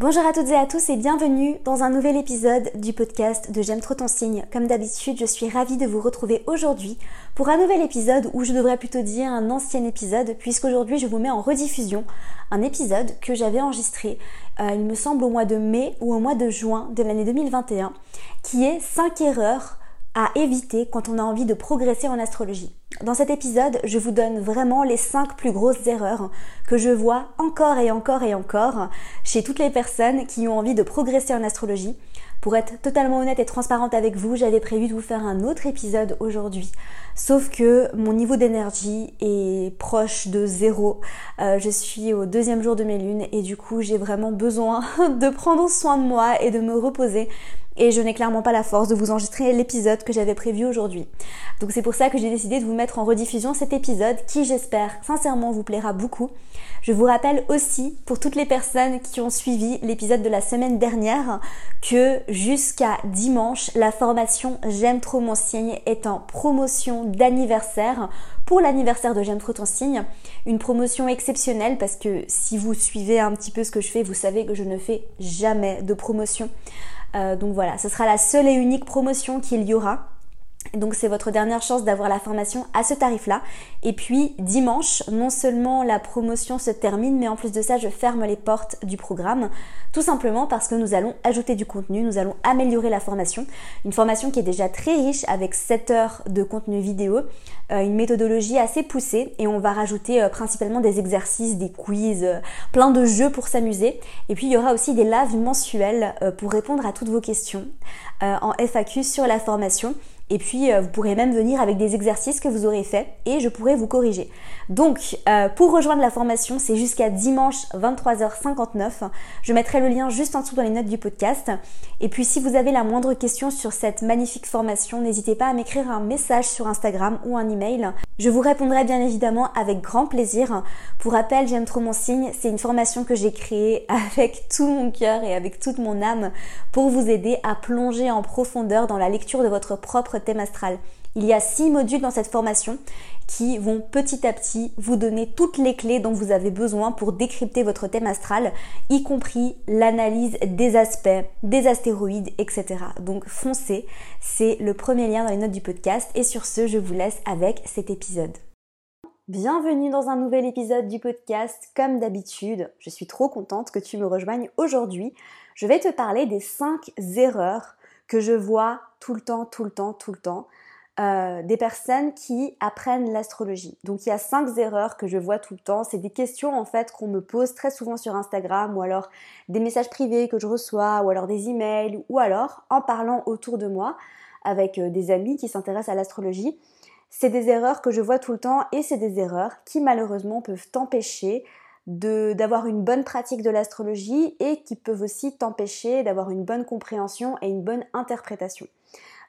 Bonjour à toutes et à tous et bienvenue dans un nouvel épisode du podcast de J'aime trop ton signe. Comme d'habitude, je suis ravie de vous retrouver aujourd'hui pour un nouvel épisode ou je devrais plutôt dire un ancien épisode puisqu'aujourd'hui je vous mets en rediffusion un épisode que j'avais enregistré, euh, il me semble au mois de mai ou au mois de juin de l'année 2021, qui est 5 erreurs à éviter quand on a envie de progresser en astrologie. Dans cet épisode, je vous donne vraiment les 5 plus grosses erreurs que je vois encore et encore et encore chez toutes les personnes qui ont envie de progresser en astrologie. Pour être totalement honnête et transparente avec vous, j'avais prévu de vous faire un autre épisode aujourd'hui. Sauf que mon niveau d'énergie est proche de zéro. Euh, je suis au deuxième jour de mes lunes et du coup j'ai vraiment besoin de prendre soin de moi et de me reposer et je n'ai clairement pas la force de vous enregistrer l'épisode que j'avais prévu aujourd'hui. Donc c'est pour ça que j'ai décidé de vous mettre en rediffusion cet épisode qui j'espère sincèrement vous plaira beaucoup. Je vous rappelle aussi pour toutes les personnes qui ont suivi l'épisode de la semaine dernière que jusqu'à dimanche, la formation J'aime trop mon signe est en promotion d'anniversaire pour l'anniversaire de J'aime trop ton signe. Une promotion exceptionnelle parce que si vous suivez un petit peu ce que je fais, vous savez que je ne fais jamais de promotion. Euh, donc voilà, ce sera la seule et unique promotion qu'il y aura. Donc c'est votre dernière chance d'avoir la formation à ce tarif-là. Et puis dimanche, non seulement la promotion se termine, mais en plus de ça, je ferme les portes du programme. Tout simplement parce que nous allons ajouter du contenu, nous allons améliorer la formation. Une formation qui est déjà très riche avec 7 heures de contenu vidéo, euh, une méthodologie assez poussée et on va rajouter euh, principalement des exercices, des quiz, euh, plein de jeux pour s'amuser. Et puis il y aura aussi des lives mensuels pour répondre à toutes vos questions en FAQ sur la formation. Et puis, euh, vous pourrez même venir avec des exercices que vous aurez faits et je pourrai vous corriger. Donc, euh, pour rejoindre la formation, c'est jusqu'à dimanche 23h59. Je mettrai le lien juste en dessous dans les notes du podcast. Et puis, si vous avez la moindre question sur cette magnifique formation, n'hésitez pas à m'écrire un message sur Instagram ou un email. Je vous répondrai bien évidemment avec grand plaisir. Pour rappel, j'aime trop mon signe. C'est une formation que j'ai créée avec tout mon cœur et avec toute mon âme pour vous aider à plonger en profondeur dans la lecture de votre propre thème astral. Il y a six modules dans cette formation qui vont petit à petit vous donner toutes les clés dont vous avez besoin pour décrypter votre thème astral, y compris l'analyse des aspects, des astéroïdes, etc. Donc foncez, c'est le premier lien dans les notes du podcast et sur ce, je vous laisse avec cet épisode. Bienvenue dans un nouvel épisode du podcast. Comme d'habitude, je suis trop contente que tu me rejoignes aujourd'hui. Je vais te parler des 5 erreurs que je vois tout le temps, tout le temps, tout le temps, euh, des personnes qui apprennent l'astrologie. Donc il y a cinq erreurs que je vois tout le temps. C'est des questions en fait qu'on me pose très souvent sur Instagram ou alors des messages privés que je reçois ou alors des emails ou alors en parlant autour de moi avec euh, des amis qui s'intéressent à l'astrologie. C'est des erreurs que je vois tout le temps et c'est des erreurs qui malheureusement peuvent t'empêcher d'avoir une bonne pratique de l'astrologie et qui peuvent aussi t'empêcher d'avoir une bonne compréhension et une bonne interprétation.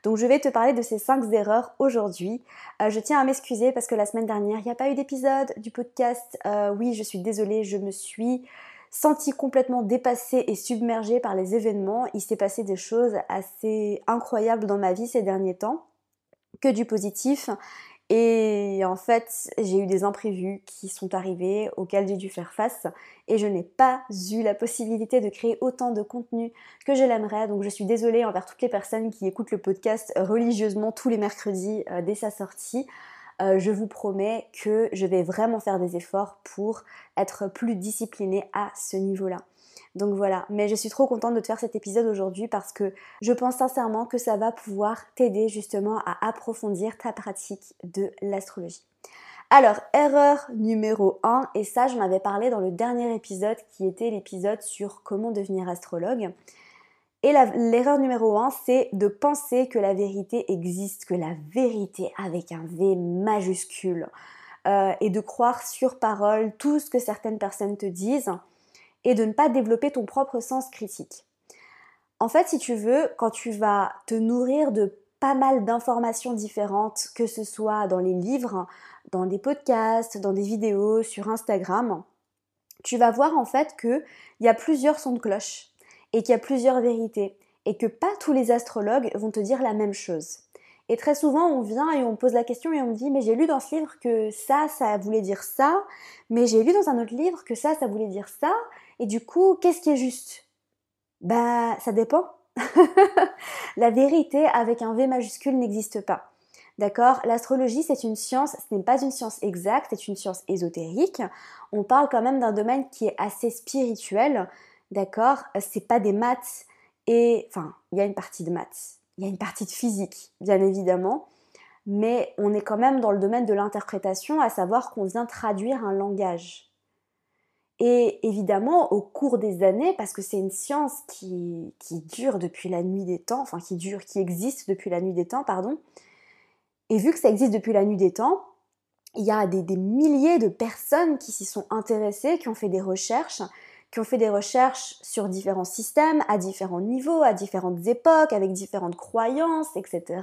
Donc je vais te parler de ces 5 erreurs aujourd'hui. Euh, je tiens à m'excuser parce que la semaine dernière, il n'y a pas eu d'épisode du podcast. Euh, oui, je suis désolée, je me suis sentie complètement dépassée et submergée par les événements. Il s'est passé des choses assez incroyables dans ma vie ces derniers temps, que du positif. Et en fait, j'ai eu des imprévus qui sont arrivés, auxquels j'ai dû faire face, et je n'ai pas eu la possibilité de créer autant de contenu que je l'aimerais. Donc je suis désolée envers toutes les personnes qui écoutent le podcast religieusement tous les mercredis euh, dès sa sortie. Euh, je vous promets que je vais vraiment faire des efforts pour être plus disciplinée à ce niveau-là. Donc voilà, mais je suis trop contente de te faire cet épisode aujourd'hui parce que je pense sincèrement que ça va pouvoir t'aider justement à approfondir ta pratique de l'astrologie. Alors, erreur numéro 1, et ça j'en avais parlé dans le dernier épisode qui était l'épisode sur comment devenir astrologue. Et l'erreur numéro 1, c'est de penser que la vérité existe, que la vérité avec un V majuscule, euh, et de croire sur parole tout ce que certaines personnes te disent et de ne pas développer ton propre sens critique. En fait, si tu veux, quand tu vas te nourrir de pas mal d'informations différentes, que ce soit dans les livres, dans des podcasts, dans des vidéos, sur Instagram, tu vas voir en fait qu'il y a plusieurs sons de cloche et qu'il y a plusieurs vérités et que pas tous les astrologues vont te dire la même chose. Et très souvent, on vient et on pose la question et on me dit Mais j'ai lu dans ce livre que ça, ça voulait dire ça, mais j'ai lu dans un autre livre que ça, ça voulait dire ça, et du coup, qu'est-ce qui est juste? Bah, ça dépend. la vérité avec un V majuscule n'existe pas. D'accord? L'astrologie, c'est une science, ce n'est pas une science exacte, c'est une science ésotérique. On parle quand même d'un domaine qui est assez spirituel. D'accord? C'est pas des maths et. Enfin, il y a une partie de maths, il y a une partie de physique, bien évidemment. Mais on est quand même dans le domaine de l'interprétation, à savoir qu'on vient traduire un langage. Et évidemment, au cours des années, parce que c'est une science qui, qui, dure depuis la nuit des temps, enfin qui dure, qui existe depuis la nuit des temps, pardon, et vu que ça existe depuis la nuit des temps, il y a des, milliers de personnes qui s'y sont intéressées, qui ont fait des recherches, qui ont fait des recherches sur différents systèmes, à différents niveaux, à différentes époques, avec différentes croyances, etc.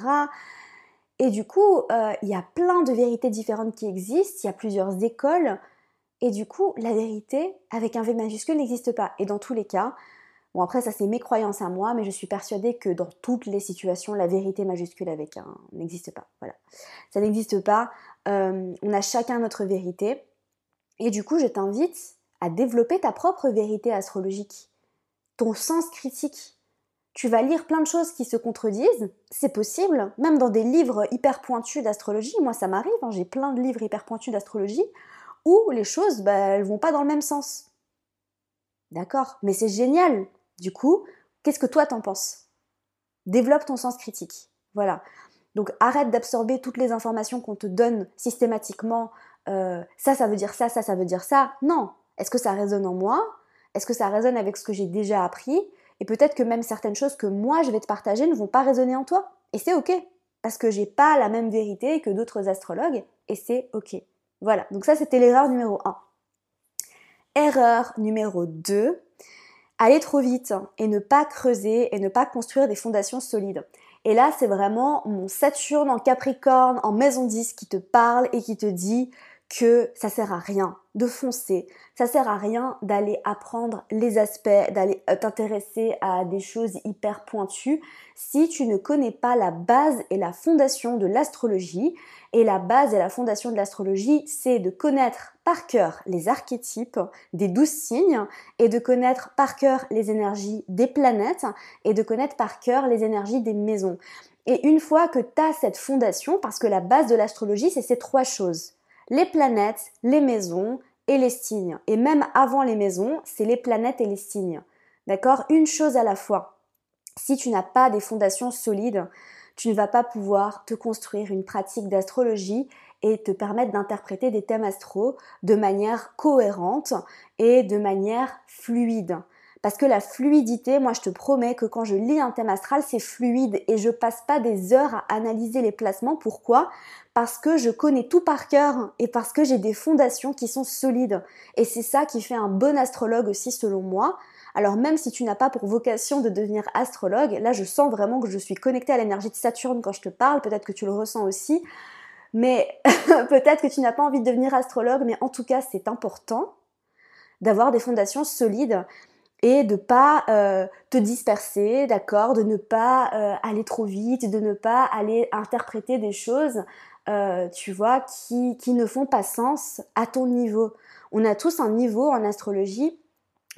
Et du coup, euh, il y a plein de vérités différentes qui existent, il y a plusieurs écoles, et du coup, la vérité avec un V majuscule n'existe pas. Et dans tous les cas, Bon, après, ça, c'est mes croyances à moi, mais je suis persuadée que dans toutes les situations, la vérité majuscule avec un n'existe pas. Voilà. Ça n'existe pas. Euh, on a chacun notre vérité. Et du coup, je t'invite à développer ta propre vérité astrologique, ton sens critique. Tu vas lire plein de choses qui se contredisent, c'est possible, même dans des livres hyper pointus d'astrologie. Moi, ça m'arrive, hein, j'ai plein de livres hyper pointus d'astrologie les choses, bah, elles vont pas dans le même sens. D'accord? Mais c'est génial du coup, qu'est-ce que toi t'en penses? Développe ton sens critique. Voilà. Donc arrête d'absorber toutes les informations qu'on te donne systématiquement. Euh, ça, ça veut dire ça, ça, ça veut dire ça. Non. Est-ce que ça résonne en moi? Est-ce que ça résonne avec ce que j'ai déjà appris? Et peut-être que même certaines choses que moi je vais te partager ne vont pas résonner en toi. Et c'est ok. Parce que j'ai pas la même vérité que d'autres astrologues. Et c'est ok. Voilà. Donc ça, c'était l'erreur numéro 1. Erreur numéro 2, aller trop vite et ne pas creuser et ne pas construire des fondations solides. Et là, c'est vraiment mon Saturne en Capricorne, en maison 10 qui te parle et qui te dit que ça sert à rien de foncer, ça sert à rien d'aller apprendre les aspects, d'aller euh, t'intéresser à des choses hyper pointues si tu ne connais pas la base et la fondation de l'astrologie. Et la base et la fondation de l'astrologie, c'est de connaître par cœur les archétypes des douze signes et de connaître par cœur les énergies des planètes et de connaître par cœur les énergies des maisons. Et une fois que tu as cette fondation, parce que la base de l'astrologie, c'est ces trois choses les planètes, les maisons et les signes. Et même avant les maisons, c'est les planètes et les signes. D'accord? Une chose à la fois. Si tu n'as pas des fondations solides, tu ne vas pas pouvoir te construire une pratique d'astrologie et te permettre d'interpréter des thèmes astro de manière cohérente et de manière fluide. Parce que la fluidité, moi je te promets que quand je lis un thème astral, c'est fluide et je passe pas des heures à analyser les placements. Pourquoi? Parce que je connais tout par cœur et parce que j'ai des fondations qui sont solides. Et c'est ça qui fait un bon astrologue aussi selon moi. Alors même si tu n'as pas pour vocation de devenir astrologue, là je sens vraiment que je suis connectée à l'énergie de Saturne quand je te parle, peut-être que tu le ressens aussi, mais peut-être que tu n'as pas envie de devenir astrologue, mais en tout cas c'est important d'avoir des fondations solides et de pas euh, te disperser, d'accord, de ne pas euh, aller trop vite, de ne pas aller interpréter des choses, euh, tu vois, qui, qui ne font pas sens à ton niveau. On a tous un niveau en astrologie.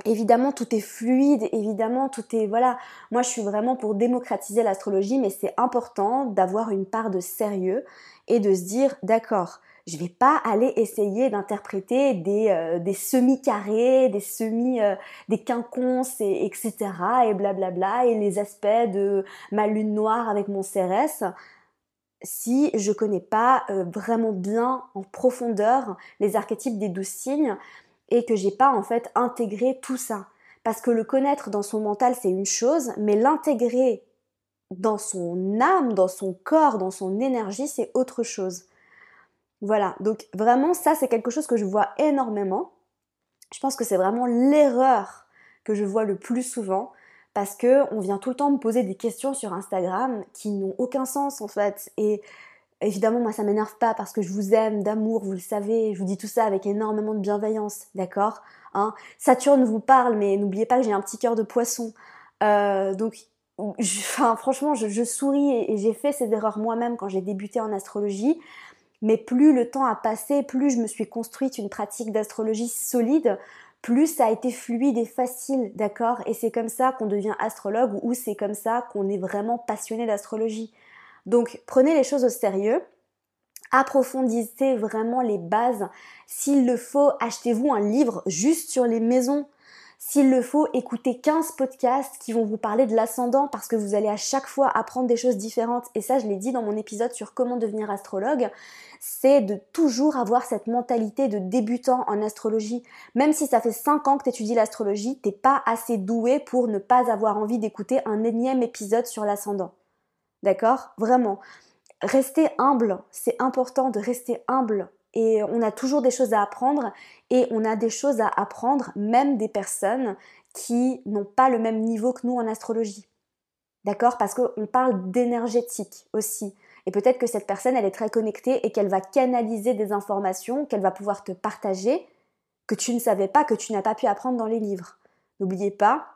Évidemment, tout est fluide, évidemment, tout est... Voilà, moi je suis vraiment pour démocratiser l'astrologie, mais c'est important d'avoir une part de sérieux et de se dire, d'accord, je vais pas aller essayer d'interpréter des, euh, semi-carrés, des semi, euh, des quinconces, et, etc. et blablabla, et les aspects de ma lune noire avec mon CRS si je connais pas euh, vraiment bien en profondeur les archétypes des douze signes et que j'ai pas en fait intégré tout ça. Parce que le connaître dans son mental c'est une chose, mais l'intégrer dans son âme, dans son corps, dans son énergie, c'est autre chose. Voilà, donc vraiment ça c'est quelque chose que je vois énormément. Je pense que c'est vraiment l'erreur que je vois le plus souvent parce que on vient tout le temps me poser des questions sur Instagram qui n'ont aucun sens en fait et évidemment moi ça m'énerve pas parce que je vous aime d'amour, vous le savez, je vous dis tout ça avec énormément de bienveillance, d'accord hein Saturne vous parle mais n'oubliez pas que j'ai un petit cœur de poisson. Euh, donc franchement je, je souris et j'ai fait ces erreurs moi-même quand j'ai débuté en astrologie mais plus le temps a passé, plus je me suis construite une pratique d'astrologie solide, plus ça a été fluide et facile, d'accord? Et c'est comme ça qu'on devient astrologue ou c'est comme ça qu'on est vraiment passionné d'astrologie. Donc prenez les choses au sérieux, approfondissez vraiment les bases. S'il le faut, achetez-vous un livre juste sur les maisons. S'il le faut, écoutez 15 podcasts qui vont vous parler de l'ascendant parce que vous allez à chaque fois apprendre des choses différentes. Et ça, je l'ai dit dans mon épisode sur comment devenir astrologue, c'est de toujours avoir cette mentalité de débutant en astrologie. Même si ça fait 5 ans que tu étudies l'astrologie, t'es pas assez doué pour ne pas avoir envie d'écouter un énième épisode sur l'ascendant. D'accord? Vraiment. Restez humble, c'est important de rester humble et on a toujours des choses à apprendre et on a des choses à apprendre même des personnes qui n'ont pas le même niveau que nous en astrologie. D'accord? Parce qu'on parle d'énergétique aussi. Et peut-être que cette personne, elle est très connectée et qu'elle va canaliser des informations qu'elle va pouvoir te partager que tu ne savais pas, que tu n'as pas pu apprendre dans les livres. N'oubliez pas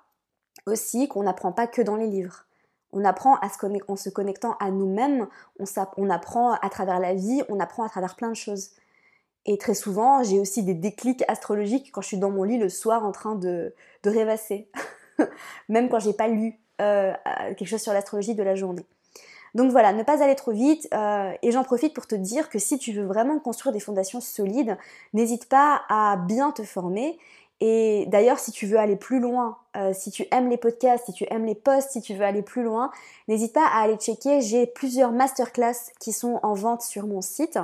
aussi qu'on n'apprend pas que dans les livres. On apprend à se en se connectant à nous-mêmes, on, on apprend à travers la vie, on apprend à travers plein de choses. Et très souvent, j'ai aussi des déclics astrologiques quand je suis dans mon lit le soir en train de, rêvasser. Même quand j'ai pas lu euh, quelque chose sur l'astrologie de la journée. Donc voilà, ne pas aller trop vite. Euh, et j'en profite pour te dire que si tu veux vraiment construire des fondations solides, n'hésite pas à bien te former. Et d'ailleurs, si tu veux aller plus loin, euh, si tu aimes les podcasts, si tu aimes les posts, si tu veux aller plus loin, n'hésite pas à aller checker. J'ai plusieurs masterclass qui sont en vente sur mon site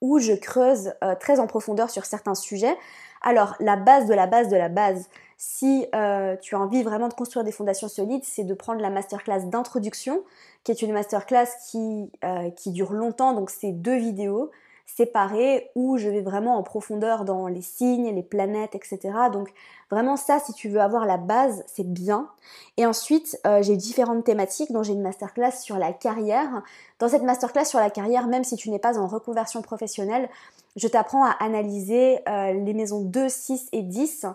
où je creuse euh, très en profondeur sur certains sujets. Alors, la base de la base de la base, si euh, tu as envie vraiment de construire des fondations solides, c'est de prendre la masterclass d'introduction, qui est une masterclass qui, euh, qui dure longtemps, donc c'est deux vidéos séparées où je vais vraiment en profondeur dans les signes, les planètes, etc. Donc vraiment ça, si tu veux avoir la base, c'est bien. Et ensuite, euh, j'ai différentes thématiques, dont j'ai une masterclass sur la carrière. Dans cette masterclass sur la carrière, même si tu n'es pas en reconversion professionnelle, je t'apprends à analyser euh, les maisons 2, 6 et 10.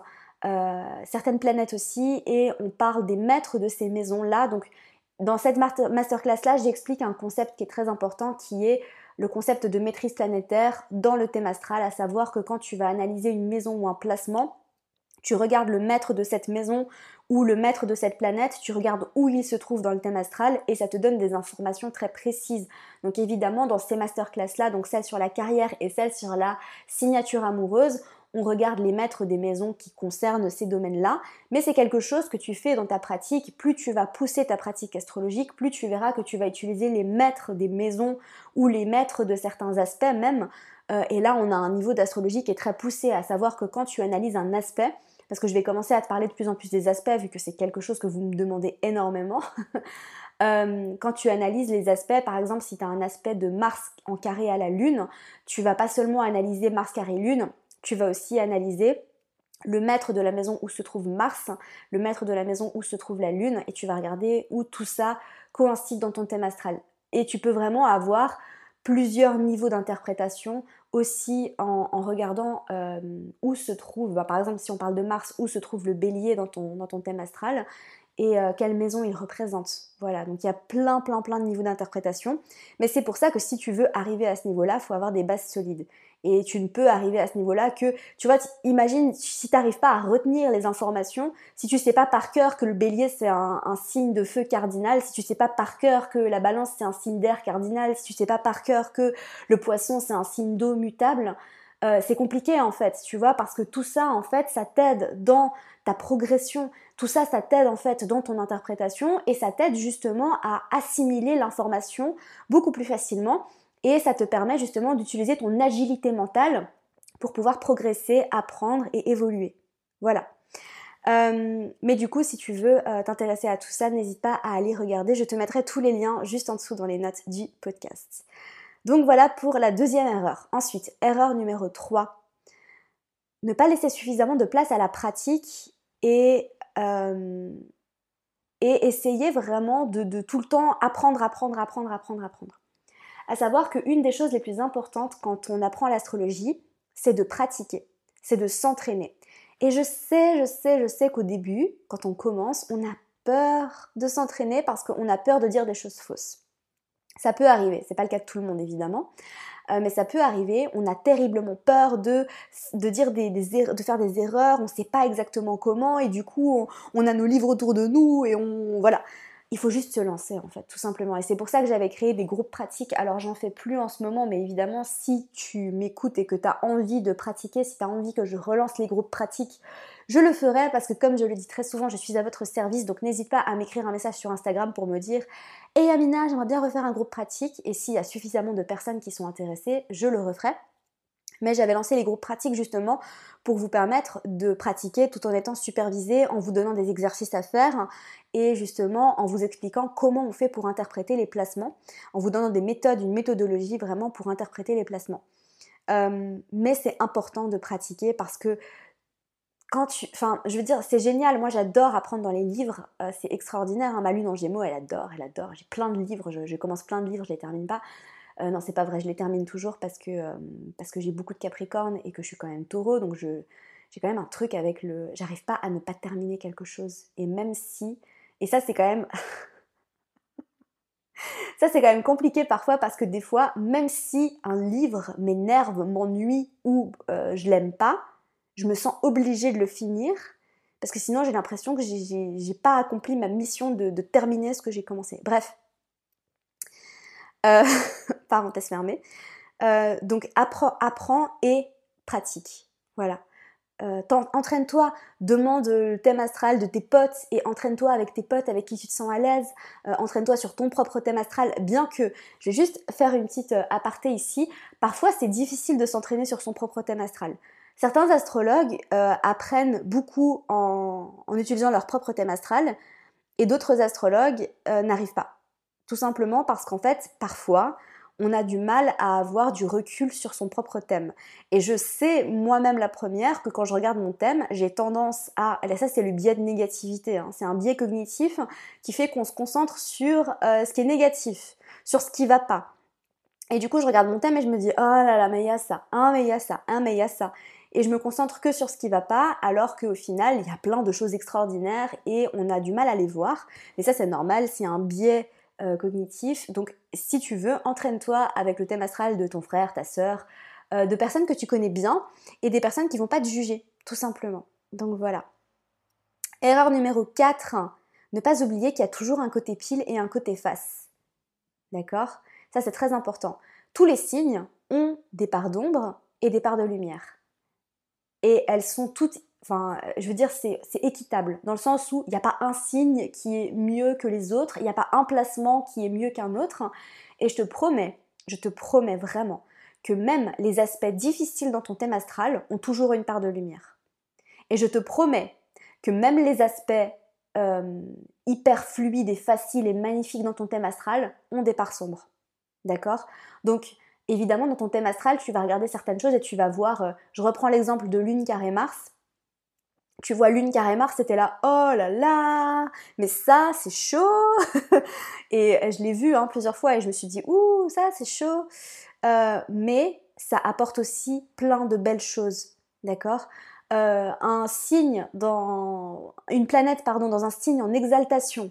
Euh, certaines planètes aussi, et on parle des maîtres de ces maisons-là. Donc, dans cette masterclass-là, j'explique un concept qui est très important, qui est le concept de maîtrise planétaire dans le thème astral, à savoir que quand tu vas analyser une maison ou un placement, tu regardes le maître de cette maison ou le maître de cette planète, tu regardes où il se trouve dans le thème astral et ça te donne des informations très précises. Donc évidemment, dans ces masterclass-là, donc celle sur la carrière et celle sur la signature amoureuse, on regarde les maîtres des maisons qui concernent ces domaines-là, mais c'est quelque chose que tu fais dans ta pratique. Plus tu vas pousser ta pratique astrologique, plus tu verras que tu vas utiliser les maîtres des maisons ou les maîtres de certains aspects même. Euh, et là, on a un niveau d'astrologie qui est très poussé, à savoir que quand tu analyses un aspect, parce que je vais commencer à te parler de plus en plus des aspects, vu que c'est quelque chose que vous me demandez énormément. Euh, quand tu analyses les aspects, par exemple, si tu as un aspect de Mars en carré à la Lune, tu vas pas seulement analyser Mars carré Lune, tu vas aussi analyser le maître de la maison où se trouve Mars, le maître de la maison où se trouve la Lune, et tu vas regarder où tout ça coïncide dans ton thème astral. Et tu peux vraiment avoir plusieurs niveaux d'interprétation aussi en, regardant euh, où se trouve, bah, par exemple si on parle de Mars, où se trouve le bélier dans ton, thème astral et euh, quelle maison il représente. Voilà, donc il y a plein, plein, plein de niveaux d'interprétation. Mais c'est pour ça que si tu veux arriver à ce niveau-là, il faut avoir des bases solides. Et tu ne peux arriver à ce niveau-là que, tu vois, imagine si tu n'arrives pas à retenir les informations, si tu sais pas par cœur que le bélier c'est un, signe de feu cardinal, si tu sais pas par cœur que la balance c'est un signe d'air cardinal, si tu sais pas par cœur que le poisson c'est un signe d'eau mutable, euh, c'est compliqué en fait, tu vois, parce que tout ça en fait, ça t'aide dans ta progression, tout ça, ça t'aide en fait dans ton interprétation et ça t'aide justement à assimiler l'information beaucoup plus facilement et ça te permet justement d'utiliser ton agilité mentale pour pouvoir progresser, apprendre et évoluer. Voilà. Euh, mais du coup, si tu veux euh, t'intéresser à tout ça, n'hésite pas à aller regarder. Je te mettrai tous les liens juste en dessous dans les notes du podcast. Donc voilà pour la deuxième erreur. Ensuite, erreur numéro 3. Ne pas laisser suffisamment de place à la pratique et, euh, et essayer vraiment de, de tout le temps apprendre, apprendre, apprendre, apprendre, apprendre à savoir qu'une des choses les plus importantes quand on apprend l'astrologie, c'est de pratiquer, c'est de s'entraîner. Et je sais, je sais, je sais qu'au début, quand on commence, on a peur de s'entraîner parce qu'on a peur de dire des choses fausses. Ça peut arriver, c'est pas le cas de tout le monde évidemment. euh, mais ça peut arriver. On a terriblement peur de, de faire des erreurs, on sait pas exactement comment, et du coup, on, a nos livres autour de nous, et on. Voilà. Il faut juste se lancer en fait, tout simplement. Et c'est pour ça que j'avais créé des groupes pratiques. Alors j'en fais plus en ce moment, mais évidemment, si tu m'écoutes et que tu as envie de pratiquer, si tu as envie que je relance les groupes pratiques, je le ferai parce que comme je le dis très souvent, je suis à votre service, donc n'hésite pas à m'écrire un message sur Instagram pour me dire Hey Amina, j'aimerais bien refaire un groupe pratique et s'il y a suffisamment de personnes qui sont intéressées, je le referai. Mais j'avais lancé les groupes pratiques justement pour vous permettre de pratiquer tout en étant supervisé, en vous donnant des exercices à faire et justement en vous expliquant comment on fait pour interpréter les placements, en vous donnant des méthodes, une méthodologie vraiment pour interpréter les placements. Euh, mais c'est important de pratiquer parce que quand tu. Enfin, je veux dire, c'est génial. Moi, j'adore apprendre dans les livres. Euh, c'est extraordinaire. Hein. Ma lune en gémeaux, elle adore, elle adore. J'ai plein de livres. Je, commence plein de livres, je les termine pas. Euh, non, c'est pas vrai. Je les termine toujours parce que, euh, j'ai beaucoup de Capricorne et que je suis quand même taureau. Donc, j'ai quand même un truc avec le. J'arrive pas à ne pas terminer quelque chose. Et même si. Et ça, c'est quand même. ça, c'est quand même compliqué parfois parce que des fois, même si un livre m'énerve, m'ennuie ou je l'aime pas, je me sens obligée de le finir parce que sinon j'ai l'impression que j'ai pas accompli ma mission de, terminer ce que j'ai commencé. Bref, euh, parenthèse fermée. Euh, donc apprends, et pratique. Voilà. Euh, entraîne-toi, demande le thème astral de tes potes et entraîne-toi avec tes potes avec qui tu te sens à l'aise. entraîne-toi sur ton propre thème astral, bien que, je vais juste faire une petite aparté ici, parfois c'est difficile de s'entraîner sur son propre thème astral. Certains astrologues euh, apprennent beaucoup en, utilisant leur propre thème astral et d'autres astrologues euh, n'arrivent pas. Tout simplement parce qu'en fait, parfois, on a du mal à avoir du recul sur son propre thème. Et je sais moi-même la première que quand je regarde mon thème, j'ai tendance à... Et ça c'est le biais de négativité, hein. c'est un biais cognitif qui fait qu'on se concentre sur euh, ce qui est négatif, sur ce qui va pas. Et du coup, je regarde mon thème et je me dis, oh là là, mais il y a ça, hein, mais il y a ça, hein, mais il y a ça et je me concentre que sur ce qui va pas, alors qu'au final, il y a plein de choses extraordinaires et on a du mal à les voir. Mais ça, c'est normal, c'est un biais euh, cognitif. Donc, si tu veux, entraîne-toi avec le thème astral de ton frère, ta sœur, euh, de personnes que tu connais bien et des personnes qui vont pas te juger, tout simplement. Donc voilà. Erreur numéro 4, ne pas oublier qu'il y a toujours un côté pile et un côté face. D'accord? Ça, c'est très important. Tous les signes ont des parts d'ombre et des parts de lumière et elles sont toutes, enfin, je veux dire, c'est équitable, dans le sens où il n'y a pas un signe qui est mieux que les autres, il n'y a pas un placement qui est mieux qu'un autre, et je te promets, je te promets vraiment que même les aspects difficiles dans ton thème astral ont toujours une part de lumière. Et je te promets que même les aspects euh, hyper fluides et faciles et magnifiques dans ton thème astral ont des parts sombres. D'accord? Donc, évidemment, dans ton thème astral, tu vas regarder certaines choses et tu vas voir, euh, je reprends l'exemple de Lune carré Mars. Tu vois Lune carré Mars, c'était là, oh là là, mais ça c'est chaud. et je l'ai vu hein, plusieurs fois et je me suis dit, ouh, ça c'est chaud. Euh, mais ça apporte aussi plein de belles choses, d'accord? Euh, Un signe dans une planète, pardon, dans un signe en exaltation,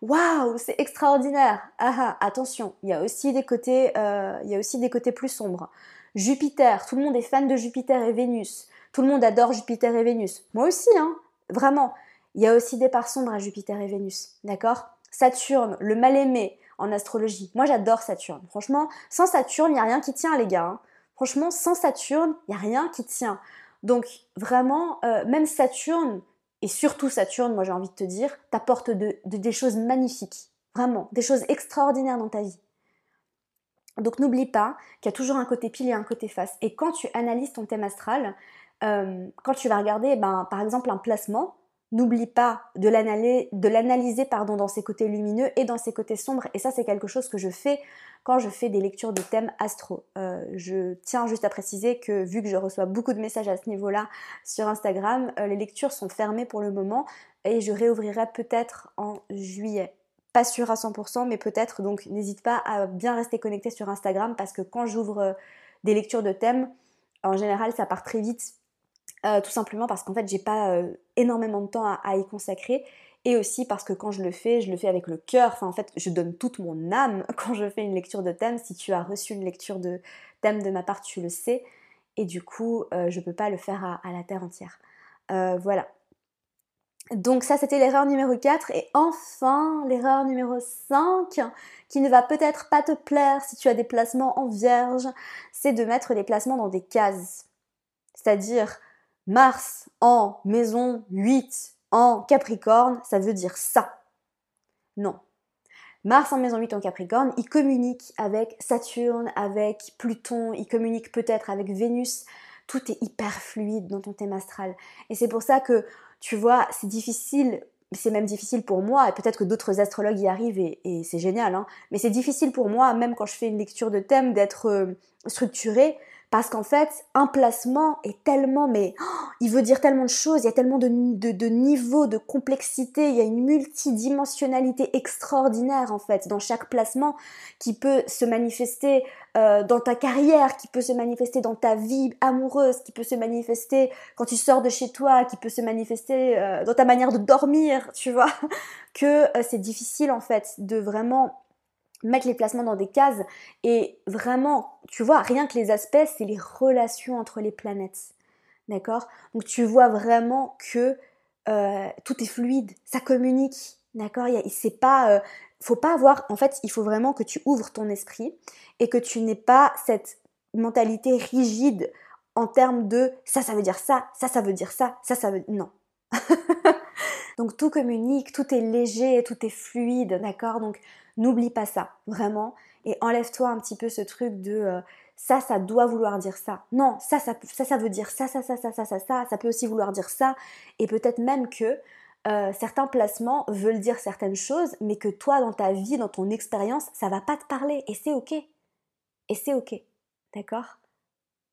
waouh, c'est extraordinaire. Ah, ah, attention, il y a aussi des côtés, euh, il y a aussi des côtés plus sombres. Jupiter, tout le monde est fan de Jupiter et Vénus. Tout le monde adore Jupiter et Vénus. Moi aussi, hein, vraiment. Il y a aussi des parts sombres à Jupiter et Vénus, d'accord? Saturne, le mal-aimé en astrologie. Moi, j'adore Saturne. Franchement, sans Saturne, il n'y a rien qui tient, les gars. Hein. Franchement, sans Saturne, il n'y a rien qui tient. Donc, vraiment, euh, même Saturne, et surtout Saturne, moi j'ai envie de te dire, t'apporte de, des choses magnifiques, vraiment, des choses extraordinaires dans ta vie. Donc n'oublie pas qu'il y a toujours un côté pile et un côté face. Et quand tu analyses ton thème astral, euh, quand tu vas regarder ben, par exemple un placement, N'oublie pas de l'analyser pardon, dans ses côtés lumineux et dans ses côtés sombres. Et ça, c'est quelque chose que je fais quand je fais des lectures de thèmes astro. Euh, je tiens juste à préciser que vu que je reçois beaucoup de messages à ce niveau-là sur Instagram, euh, les lectures sont fermées pour le moment et je réouvrirai peut-être en juillet. Pas sûr à 100%, mais peut-être. Donc n'hésite pas à bien rester connecté sur Instagram parce que quand j'ouvre des lectures de thèmes, en général, ça part très vite euh, tout simplement parce qu'en fait j'ai pas euh, énormément de temps à, y consacrer et aussi parce que quand je le fais, je le fais avec le cœur. Enfin, en fait, je donne toute mon âme quand je fais une lecture de thème. Si tu as reçu une lecture de thème de ma part, tu le sais. Et du coup, euh, je peux pas le faire à, la terre entière. Voilà. Donc ça, c'était l'erreur numéro 4. Et enfin, l'erreur numéro 5, qui ne va peut-être pas te plaire si tu as des placements en vierge, c'est de mettre les placements dans des cases. C'est-à-dire, Mars en maison 8 en Capricorne, ça veut dire ça. Non. Mars en maison 8 en Capricorne, il communique avec Saturne, avec Pluton, il communique peut-être avec Vénus. Tout est hyper fluide dans ton thème astral. Et c'est pour ça que, tu vois, c'est difficile, c'est même difficile pour moi, et peut-être que d'autres astrologues y arrivent et, c'est génial, hein, mais c'est difficile pour moi, même quand je fais une lecture de thème, d'être euh, structurée, parce qu'en fait, un placement est tellement, mais oh, il veut dire tellement de choses, il y a tellement de, niveaux, de complexité, il y a une multidimensionnalité extraordinaire en fait dans chaque placement qui peut se manifester euh, dans ta carrière, qui peut se manifester dans ta vie amoureuse, qui peut se manifester quand tu sors de chez toi, qui peut se manifester euh, dans ta manière de dormir, tu vois, que euh, c'est difficile en fait de vraiment mettre les placements dans des cases et vraiment, tu vois, rien que les aspects, c'est les relations entre les planètes. D'accord? Donc tu vois vraiment que euh, tout est fluide, ça communique. D'accord? Il c'est pas. Euh, faut pas avoir. En fait, il faut vraiment que tu ouvres ton esprit et que tu n'aies pas cette mentalité rigide en termes de ça, ça veut dire ça, ça, ça veut dire ça, ça, ça veut. Non. Donc tout communique, tout est léger, tout est fluide, d'accord? Donc N'oublie pas ça, vraiment. Et enlève-toi un petit peu ce truc de euh, ça, ça doit vouloir dire ça. Non, ça, ça, ça, ça veut dire ça, ça, ça, ça, ça, ça, ça. Ça peut aussi vouloir dire ça. Et peut-être même que euh, certains placements veulent dire certaines choses, mais que toi, dans ta vie, dans ton expérience, ça va pas te parler. Et c'est ok. Et c'est ok. D'accord?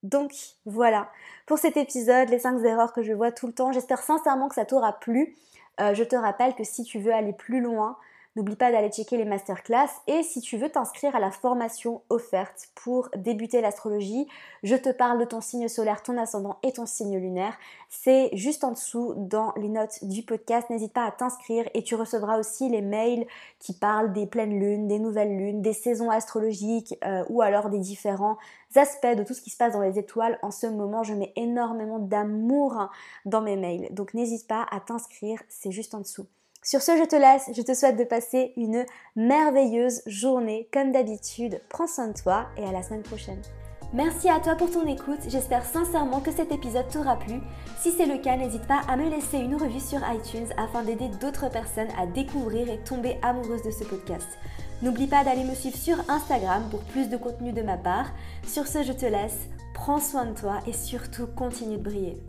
Donc voilà, pour cet épisode, les 5 erreurs que je vois tout le temps, j'espère sincèrement que ça t'aura plu. Euh, je te rappelle que si tu veux aller plus loin, N'oublie pas d'aller checker les masterclass et si tu veux t'inscrire à la formation offerte pour débuter l'astrologie, je te parle de ton signe solaire, ton ascendant et ton signe lunaire. C'est juste en dessous dans les notes du podcast. N'hésite pas à t'inscrire et tu recevras aussi les mails qui parlent des pleines lunes, des nouvelles lunes, des saisons astrologiques euh, ou alors des différents aspects de tout ce qui se passe dans les étoiles. En ce moment, je mets énormément d'amour dans mes mails. Donc n'hésite pas à t'inscrire, c'est juste en dessous. Sur ce, je te laisse. Je te souhaite de passer une merveilleuse journée. Comme d'habitude, prends soin de toi et à la semaine prochaine. Merci à toi pour ton écoute. J'espère sincèrement que cet épisode t'aura plu. Si c'est le cas, n'hésite pas à me laisser une revue sur iTunes afin d'aider d'autres personnes à découvrir et tomber amoureuses de ce podcast. N'oublie pas d'aller me suivre sur Instagram pour plus de contenu de ma part. Sur ce, je te laisse. Prends soin de toi et surtout continue de briller.